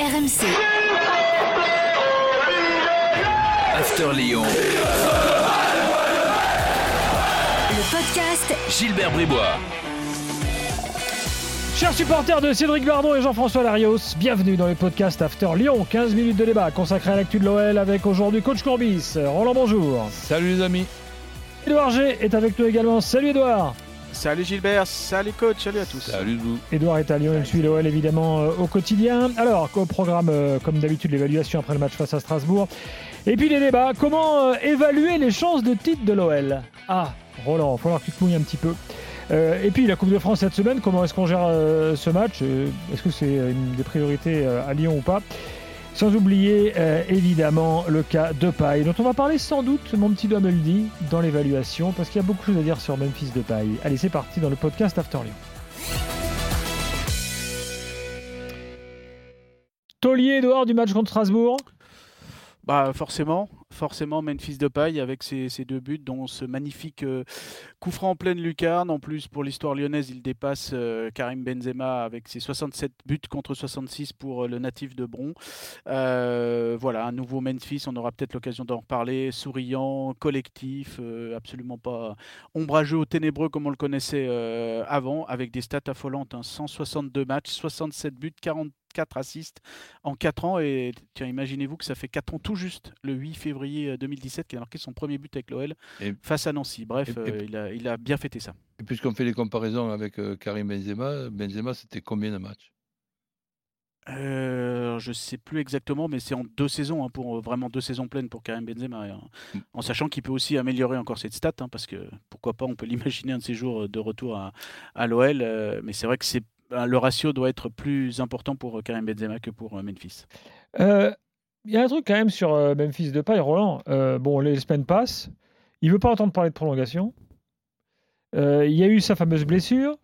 RMC. After Lyon. Le podcast Gilbert Bribois. Chers supporters de Cédric Bardon et Jean-François Larios, bienvenue dans le podcast After Lyon. 15 minutes de débat consacré à l'actu de l'OL avec aujourd'hui coach Courbis. Roland, bonjour. Salut les amis. Edouard G est avec nous également. Salut Edouard. Salut Gilbert, salut coach, salut à tous. Salut vous. Edouard est à Lyon, il suit l'OL évidemment euh, au quotidien. Alors, au programme, euh, comme d'habitude, l'évaluation après le match face à Strasbourg. Et puis les débats. Comment euh, évaluer les chances de titre de l'OL Ah, Roland, il va falloir que tu te mouilles un petit peu. Euh, et puis la Coupe de France cette semaine, comment est-ce qu'on gère euh, ce match? Euh, Est-ce que c'est une des priorités euh, à Lyon ou pas? Sans oublier euh, évidemment le cas de Paille, dont on va parler sans doute, mon petit doigt me le dit, dans l'évaluation, parce qu'il y a beaucoup de choses à dire sur Memphis de Paille. Allez, c'est parti dans le podcast After Lyon. Taulier dehors du match contre Strasbourg. Bah forcément, forcément Memphis de paille avec ses, deux buts, dont ce magnifique euh, coup franc en pleine lucarne. En plus, pour l'histoire lyonnaise, il dépasse euh, Karim Benzema avec ses 67 buts contre 66 pour euh, le natif de Bron. Voilà, un nouveau Memphis, on aura peut-être l'occasion d'en reparler. Souriant, collectif, absolument pas ombrageux ou ténébreux comme on le connaissait avant, avec des stats affolantes. hein. 162 matchs, 67 buts, 44 assists en 4 ans. Et tiens, imaginez-vous que ça fait 4 ans tout juste, le 8 février 2017, qu'il a marqué son premier but avec l'OL face à Nancy. Bref, et- euh, il, a, il a bien fêté ça. Et puisqu'on fait les comparaisons avec euh, Karim Benzema, Benzema c'était combien de matchs? Euh, je sais plus exactement, mais c'est en deux saisons, hein, pour euh, vraiment deux saisons pleines pour Karim Benzema, hein. Mm. en sachant qu'il peut aussi améliorer encore cette stat, hein, parce que pourquoi pas, on peut l'imaginer un de ces jours euh, de retour à, à l'OL, euh, mais c'est vrai que c'est euh, le ratio doit être plus important pour euh, Karim Benzema que pour euh, Memphis. Euh, Il y a un truc quand même sur Memphis de paille, Roland. Euh, bon, les semaines passent. Il veut pas entendre parler de prolongation. Euh, il y a eu sa fameuse blessure.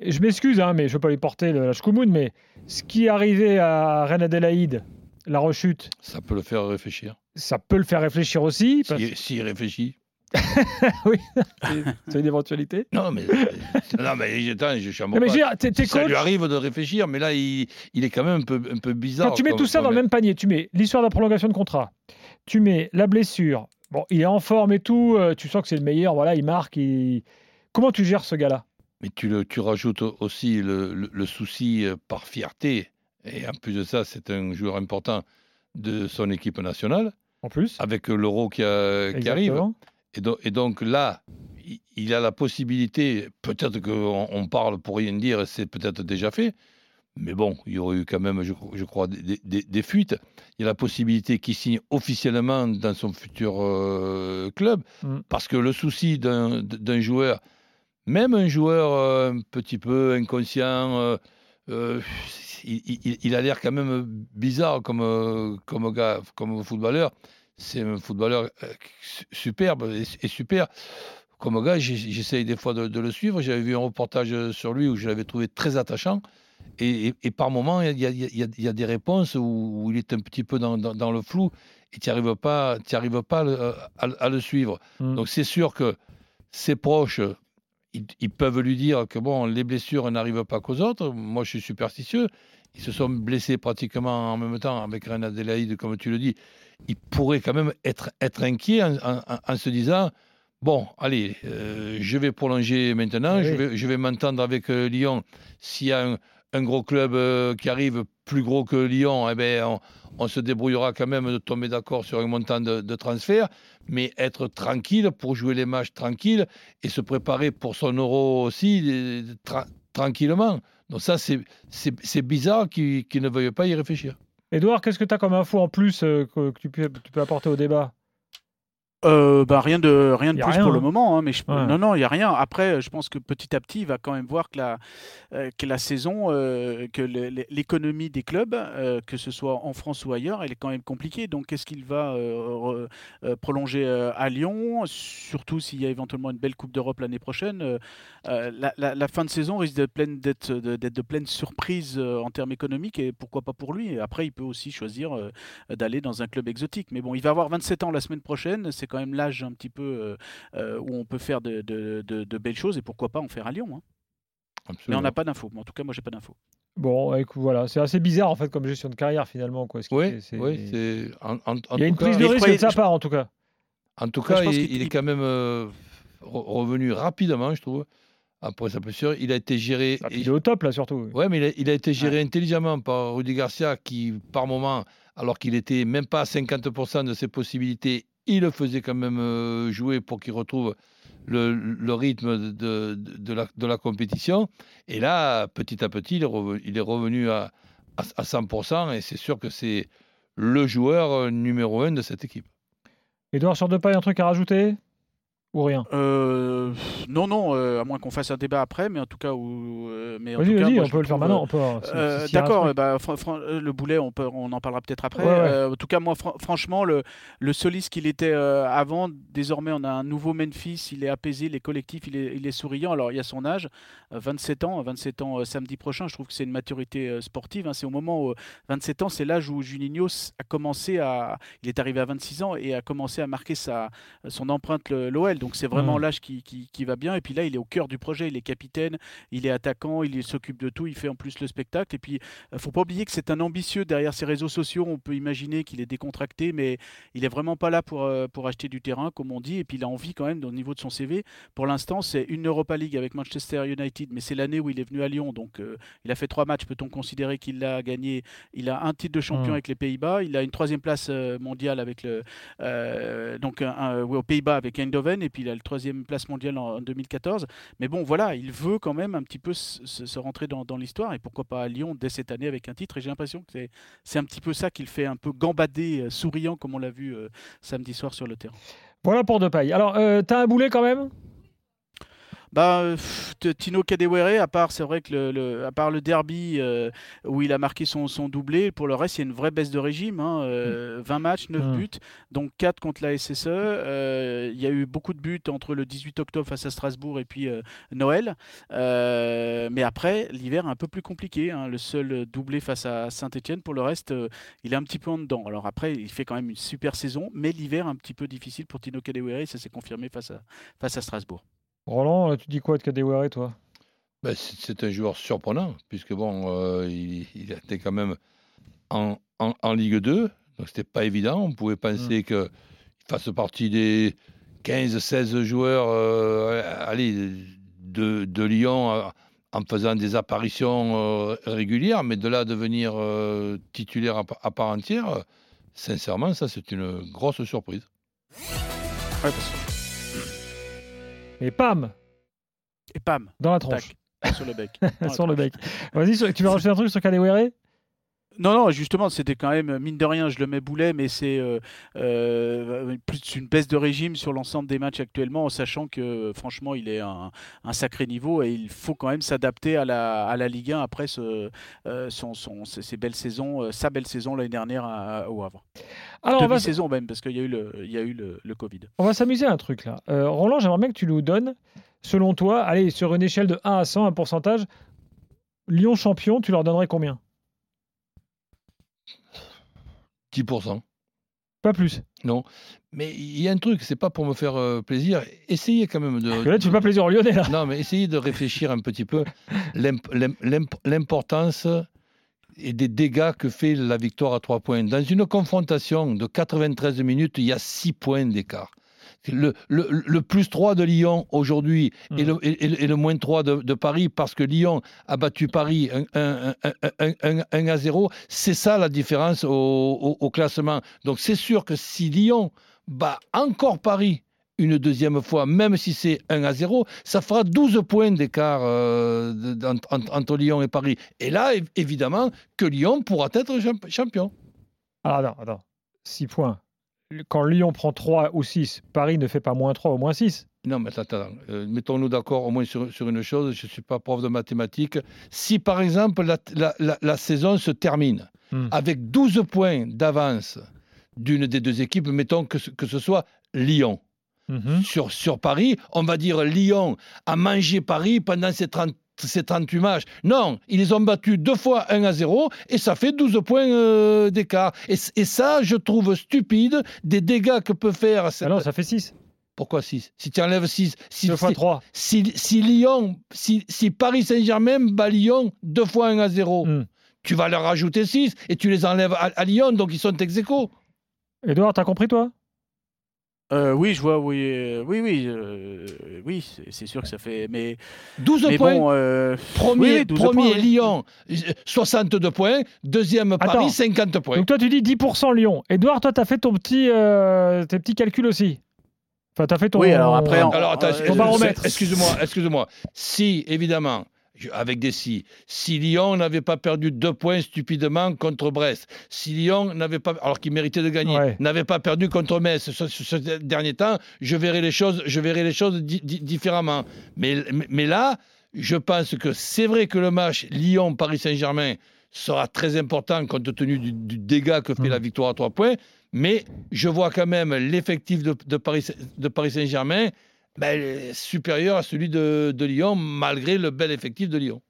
Je m'excuse, hein, mais je veux pas lui porter le- la chkoumoun, mais ce qui est arrivé à Reine Adélaïde, la rechute, Ça peut le faire réfléchir. ça peut le faire réfléchir aussi. parce- S'il s'il réfléchit. oui, c'est- une éventualité. Non, mais, non, mais attends, je suis mais t'es Ça coach, lui arrive de réfléchir, mais là, il, il est quand même un peu, un peu bizarre. Quand tu mets comme- tout ça dans le même panier, tu mets l'histoire de la prolongation de contrat, tu mets la blessure, bon, il est en forme et tout, euh, tu sens que c'est le meilleur, voilà, il marque. il- Comment tu gères ce gars-là? Mais tu, le, tu rajoutes aussi le, le- le souci euh, par fierté. Et en plus de ça, c'est un joueur important de son équipe nationale, en plus avec l'euro qui, a- qui arrive. Et, do- et donc là, il- a la possibilité, peut-être qu'on on parle pour rien dire, c'est peut-être déjà fait, mais bon, il y aurait eu quand même, je, je crois, des, des- des fuites. Il y a la possibilité qu'il signe officiellement dans son futur euh, club, Mm. parce que le souci d'un joueur, même un joueur euh, un petit peu inconscient, euh, il, il- il a l'air quand même bizarre comme, comme gars, comme footballeur. C'est un footballeur euh, su- superbe et, et super. Comme gars, j'essaye des fois de, de le suivre. J'avais vu un reportage sur lui où je l'avais trouvé très attachant. Et, et- et par moments, il y a, y y des réponses où, où il est un petit peu dans, dans- dans le flou et tu n'y arrives pas, arrives pas à, le- à le- à le suivre. Mm. Donc c'est sûr que ses proches, ils, ils peuvent lui dire que bon, les blessures n'arrivent pas qu'aux autres. Moi, je suis superstitieux. Ils se sont blessés pratiquement en même temps avec Reine Adélaïde, comme tu le dis. Ils pourraient quand même être, être inquiets en, en- en- en se disant bon, allez, euh, je vais prolonger maintenant, Ah je vais, je vais m'entendre avec euh, Lyon. S'il y a un, un gros club euh, qui arrive plus gros que Lyon, eh ben, on, on se débrouillera quand même de tomber d'accord sur un montant de, de transfert, mais être tranquille pour jouer les matchs tranquilles et se préparer pour son euro aussi tra- tranquillement. Donc ça, c'est- bizarre qu'ils ne veuillent pas y réfléchir. Edouard, qu'est-ce que tu as comme info en plus euh, que, tu peux apporter au débat? Euh, bah, rien de, rien de Y plus rien, pour le hein. moment. hein, mais je- Ouais. Non, non, il n'y a rien. Après, je pense que petit à petit, il va quand même voir que la, euh, que la saison, euh, que l'économie des clubs, euh, que ce soit en France ou ailleurs, elle est quand même compliquée. Donc, est-ce qu'il va prolonger à Lyon? Surtout s'il y a éventuellement une belle Coupe d'Europe l'année prochaine. la, la- la fin de saison risque d'être pleine- d'être de, surprises euh, en termes économiques et pourquoi pas pour lui. Et après, il peut aussi choisir d'aller dans un club exotique. Mais bon, il va avoir 27 ans la semaine prochaine. C'est quand même l'âge un petit peu euh, euh, où on peut faire de, de- de- de belles choses et pourquoi pas en faire à Lyon. hein. Mais on n'a pas d'infos. En tout cas, moi, j'ai pas d'infos. Bon, écoute, voilà, c'est assez bizarre en fait comme gestion de carrière finalement. Quoi. Ce Oui, c'est- oui, c'est. En, en- en Il y a une prise cas- de risque croyais- de sa part en tout cas. En tout cas, il, est quand même euh, re- revenu rapidement, je trouve, après sa blessure. Il a été géré. Ah, il est au top là surtout. Ouais, mais il a, il a été géré intelligemment par Rudy Garcia, qui, par moment, alors qu'il était même pas à 50% de ses possibilités, il le faisait quand même euh, jouer pour qu'il retrouve le, rythme de, la, compétition. Et là, petit à petit, il est revenu, à, à, à 100%, et c'est sûr que c'est le joueur euh, numéro un de cette équipe. Edouard pailles, un truc à rajouter? Ou rien? Euh, non, non, euh, à moins qu'on fasse un débat après, mais en tout cas, où, euh, mais en Vas-y, tout cas, moi, on peut le faire maintenant. D'accord, bah, le boulet, on, peut, on en parlera peut-être après. Ouais, ouais. En tout cas, moi, fran- franchement, le, le soliste qu'il était avant, désormais, on a un nouveau Memphis. Il est apaisé, il est collectif, il est, il est souriant. Alors, il y a son âge, euh, 27 ans, 27 ans samedi prochain. Je trouve que c'est une maturité sportive. hein. C'est au moment où 27 ans, c'est l'âge où Juninho a commencé à. Il est arrivé à 26 ans et a commencé à marquer sa, son empreinte le- Donc, c'est vraiment Mhm. l'âge qui, qui- qui va bien. Et puis là, il est au cœur du projet. Il est capitaine, il est attaquant, il s'occupe de tout. Il fait en plus le spectacle. Et puis, euh, faut pas oublier que c'est un ambitieux derrière ses réseaux sociaux. On peut imaginer qu'il est décontracté, mais il est vraiment pas là pour, euh, pour acheter du terrain, comme on dit. Et puis il a envie quand même au niveau de son CV. Pour l'instant, c'est une Europa League avec Manchester United, mais c'est l'année où il est venu à Lyon. Donc euh, il a fait trois matchs. Peut-on considérer qu'il l'a gagné? Il a un titre de champion Mm. avec les Pays-Bas. Il a une troisième place mondiale avec le euh, donc un- un- oui, aux Pays-Bas avec Eindhoven. Et puis il a le troisième place mondiale en, en 2014. Mais bon, voilà, il veut quand même un petit peu se, rentrer dans, l'histoire. Et pourquoi pas à Lyon dès cette année avec un titre. Et j'ai l'impression que c'est un petit peu ça qu'il fait un peu gambader, euh, souriant, comme on l'a vu euh, samedi soir sur le terrain. Voilà pour pailles. Alors, euh, t'as un boulet quand même? Bah, euh, pff, Tino Kadewere, à part, c'est vrai que le, le- à part le derby euh, où il a marqué son, son doublé, pour le reste, il y a une vraie baisse de régime. hein, euh, 20 matchs, 9 Mm. buts, donc 4 contre la SSE. Euh, il y a eu beaucoup de buts entre le 18 octobre face à Strasbourg et puis euh, Noël. Euh, mais après, l'hiver est un peu plus compliqué. hein, le seul doublé face à Saint-Etienne. Pour le reste, euh, il est un petit peu en dedans. Alors après, il fait quand même une super saison, mais l'hiver un petit peu difficile pour Tino Kadewere. Ça s'est confirmé face à, face à Strasbourg. Roland, euh, tu dis quoi de Kadewere, toi? Ben, c'est un joueur surprenant, puisque bon, euh, il, il était quand même en, en- en Ligue 2, donc c'était pas évident. On pouvait penser qu'il fasse partie des 15-16 joueurs euh, allez, de, de Lyon euh, en faisant des apparitions euh, régulières, mais de là à devenir euh, titulaire à, pa- à part entière, euh, sincèrement, ça c'est une grosse surprise. Ouais, parce- Et pam Et pam, Dans la tronche. tac, sur le bec. Sur le bec. Vas-y, tu veux rajouter un truc sur Kadewere Non, non, justement, c'était quand même, mine de rien, je le mets boulet, mais c'est euh, euh, plus une baisse de régime sur l'ensemble des matchs actuellement, en sachant que, franchement, il est un, un sacré niveau et il faut quand même s'adapter à la, à la Ligue 1 après ce, euh, son, son- ses, belles saisons, sa belle saison l'année dernière à- au Havre. Alors, on va, Demi-saison même, parce qu'il y a eu le, il y a eu le, le Covid. on va s'amuser à un truc là. Roland, j'aimerais bien que tu nous donnes, selon toi, allez, sur une échelle de 1 à 100, un pourcentage, Lyon champion, tu leur donnerais combien? 10%. Pas plus. Mais il y a un truc, c'est pas pour me faire euh, plaisir. Essayez quand même de. Là, tu fais pas plaisir aux Lyonnais là. Non, mais essayez de réfléchir un petit peu l'imp- l'imp- l'imp- l'importance et des dégâts que fait la victoire à 3 points. Dans une confrontation de 93 minutes, il y a 6 points d'écart. Le, le- le plus 3 de Lyon aujourd'hui et, le, et- et le- et le moins 3 de, de Paris parce que Lyon a battu Paris 1 à 0. C'est ça la différence au, au- au classement. Donc c'est sûr que si Lyon bat encore Paris une deuxième fois, même si c'est 1 à 0, ça fera 12 points d'écart euh, entre, Lyon et Paris. Et là, év- évidemment, que Lyon pourra être champ- champion. Alors, attends, attends. 6 points. Quand Lyon prend 3 ou 6, Paris ne fait pas moins 3 ou moins 6. Non, mais attends, attends. Euh, mettons-nous d'accord au moins sur, sur une chose, je ne suis pas prof de mathématiques. Si par exemple la, la- la- la saison se termine Hmm. avec 12 points d'avance d'une des deux équipes, mettons que ce, que ce soit Lyon. Mhm. sur, sur Paris, on va dire Lyon a mangé Paris pendant ces, 30 ces 38 matchs. Non, ils les ont battus deux fois 1 à 0 et ça fait 12 points euh, d'écart. Et, et ça, je trouve stupide des dégâts que peut faire. cette- Ah non, ça fait 6. Pourquoi 6 Si tu enlèves 6, si, 2 fois si- 3. si, si Lyon, si, si Paris Saint-Germain bat Lyon 2 fois 1 à 0, Hmm. tu vas leur rajouter 6 et tu les enlèves à, à Lyon, donc ils sont ex aequo. Edouard, t'as compris toi? Euh, oui, je vois, oui, euh, oui, oui, euh, oui, c'est- sûr que ça fait. Mais, 12 mais points. bon, euh, Premier, oui, 12 premier points. Lyon, euh, 62 points. Deuxième Attends. Paris, 50 points. Donc toi tu dis 10% Lyon. Edouard, toi t'as fait ton petit, euh, tes petits calculs aussi. Enfin t'as fait ton. Oui, alors après, en- Alors, attends, excuse- ton baromètre. excuse-moi, excuse-moi. Si, évidemment, avec des si, si Lyon n'avait pas perdu deux points stupidement contre Brest, si Lyon n'avait pas, alors qu'il méritait de gagner, Ouais. n'avait pas perdu contre Metz ce, ce- ce dernier temps, je verrais les choses, je verrais les choses di- di- différemment. Mais, là, je pense que c'est vrai que le match Lyon-Paris Saint-Germain sera très important compte tenu du, du dégât que fait la victoire à trois points. Mais je vois quand même l'effectif de, de Paris, de Paris Saint-Germain ben, supérieur à celui de, de Lyon, malgré le bel effectif de Lyon.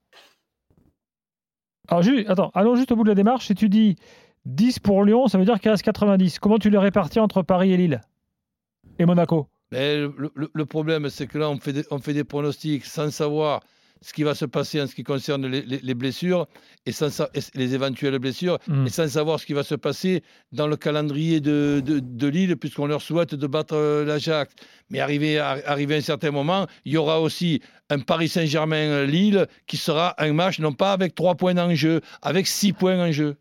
Alors attends, allons juste au bout de la démarche. Si tu dis 10 pour Lyon, ça veut dire qu'il reste 90. Comment tu les répartis entre Paris et Lille Et Monaco? Mais le, le- le problème, c'est que là, on fait, des, on fait des pronostics sans savoir ce qui va se passer en ce qui concerne les, les- les blessures et, sans, sa- et les éventuelles blessures, Hmm. et sans savoir ce qui va se passer dans le calendrier de, de, de Lille, puisqu'on leur souhaite de battre euh, l'Ajax. Mais arrivé à, arrivé à un certain moment, il y aura aussi un Paris Saint-Germain-Lille qui sera un match non pas avec 3 points en jeu, avec 6 points en jeu.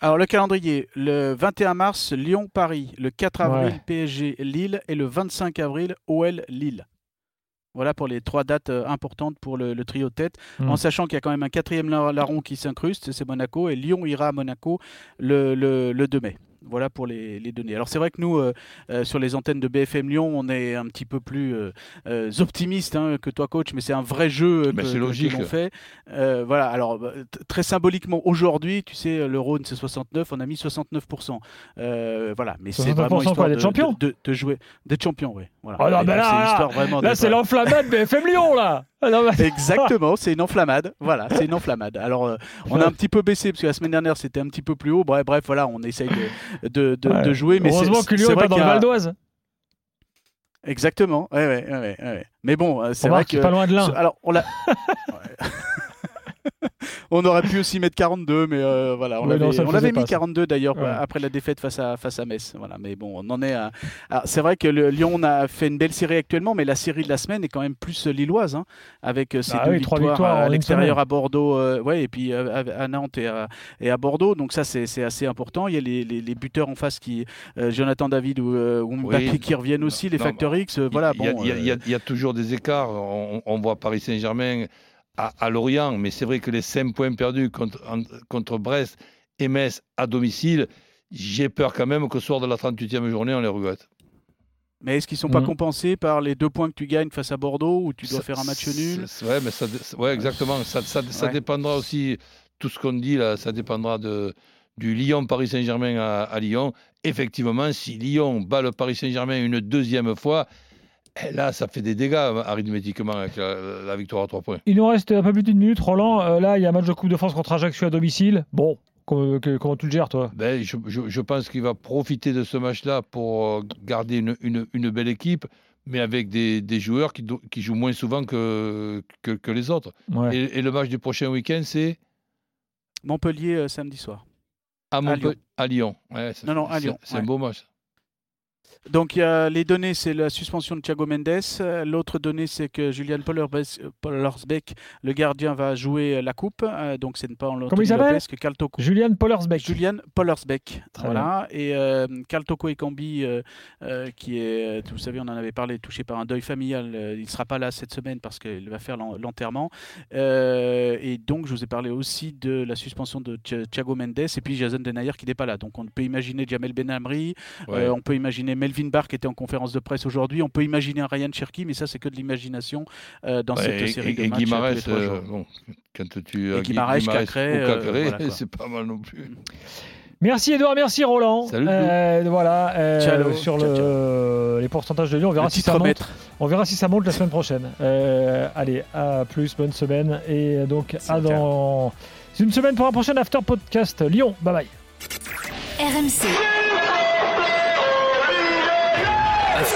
Alors, le calendrier, le 21 mars, Lyon-Paris, le 4 avril, Ouais. PSG-Lille et le 25 avril, OL-Lille. Voilà pour les trois dates euh, importantes pour le, le trio de tête, Hmm. en sachant qu'il y a quand même un quatrième lar- larron qui s'incruste, c'est Monaco, et Lyon ira à Monaco le, le- le 2 mai. Voilà pour les, les données. Alors c'est vrai que nous, euh, euh, sur les antennes de BFM Lyon, on est un petit peu plus euh, euh, optimistes hein, que toi, coach, mais c'est un vrai jeu Mais que, c'est que- que logique. l'on fait. Euh, voilà, alors bah, très symboliquement, aujourd'hui, tu sais, le Rhône c'est 69, on a mis 69%. Euh, voilà, mais c'est 69% vraiment histoire de, champion de, de- de jouer, d'être champion, oui. Voilà. Ah non, mais là, c'est l'enflammade BFM Lyon là Ah non, mais- Exactement, c'est une enflammade. Voilà, c'est une enflammade. Alors, euh, on a un petit peu baissé parce que la semaine dernière c'était un petit peu plus haut. Bref, bref voilà, on essaye de, de, de- Ouais. de jouer. Mais Heureusement que Lyon c'est est vrai pas dans le Val d'Oise. Exactement. Ouais, ouais, ouais, ouais. Mais bon, euh, c'est vrai que. pas loin de l'un. Alors, on l'a. On aurait pu aussi mettre 42, mais euh, voilà, on Ouais, l'avait mis pas, ça. 42 d'ailleurs Ouais. après la défaite face à, face à Metz. Voilà, mais bon, on en est à. Alors, c'est vrai que le Lyon a fait une belle série actuellement, mais la série de la semaine est quand même plus euh, lilloise, hein, avec euh, ses Ah deux oui, trois victoires, à l'extérieur semaine. à Bordeaux, euh, ouais, et puis euh, à, à Nantes et à, et à Bordeaux. Donc ça, c'est c'est assez important. Il y a les, les- les buteurs en face qui, euh, Jonathan David ou, euh, ou Mbappé Oui. qui reviennent aussi, les Non, facteurs X. euh, voilà, il, y a, bon. il y y a- euh, il y a toujours des écarts. On, on voit Paris Saint-Germain à, à Lorient, mais c'est vrai que les 5 points perdus contre, en- contre Brest et Metz à domicile, j'ai peur quand même qu'au soir de la 38e journée, on les regrette. Mais est-ce qu'ils sont pas Mhm. compensés par les deux points que tu gagnes face à Bordeaux où tu dois Ça- faire un match nul? Ouais, mais ça, ouais, exactement. Ça, ça- ça Ouais. dépendra aussi, tout ce qu'on dit là, ça dépendra de, du Lyon-Paris Saint-Germain à, à Lyon. Effectivement, si Lyon bat le Paris Saint-Germain une deuxième fois, eh, là, ça fait des dégâts arithmétiquement avec la, la victoire à trois points. Il nous reste un peu plus d'une minute, Roland. Euh, là, il y a un match de Coupe de France contre Ajaccio à domicile. Bon, comment, que- comment tu le gères, toi? Ben, je, je- je pense qu'il va profiter de ce match-là pour euh, garder une, une- une belle équipe, mais avec des, des joueurs qui, jouent moins souvent que, que, que les autres. Ouais. Et, et le match du prochain week-end, c'est? Montpellier euh, samedi soir. à, Montpe- Lyon. à Lyon. Ouais, Non, non, à Lyon, C'est un beau match. Donc il y a les données, c'est la suspension de Thiago Mendes. L'autre donnée, c'est que Julian Pollersbeck, le gardien, va jouer la coupe. Euh, donc c'est pas en Comment il s'appelle. Julian Pollersbeck. Julian Pollersbeck. Voilà. Et euh, Karl Toko Ekambi, euh, euh, qui est, euh, vous savez, on en avait parlé, touché par un deuil familial. il ne sera pas là cette semaine parce qu'il va faire l'en- l'enterrement. Euh, et donc, je vous ai parlé aussi de la suspension de Thi- Thiago Mendes et puis Jason Denayer qui n'est pas là. Donc, on peut imaginer Jamel Benamri, Ouais. euh, on peut imaginer Melvin Barr qui était en conférence de presse aujourd'hui, on peut imaginer un Ryan Cherky, mais ça, c'est que de l'imagination euh, dans Ouais, cette et, série et- de et matchs. euh, Guimarães, euh, bon, quand tu Et Guimarães, Cacré, euh, voilà, c'est pas mal non plus. Merci Edouard, merci Roland. Salut, Euh, voilà, euh, Ciao, sur ciao, le- les pourcentages de Lyon, on verra Le si ça monte. On verra si ça monte la semaine prochaine. Euh, allez, à plus, bonne semaine et donc à dans une semaine pour un prochain after podcast Lyon. Bye bye. RMC,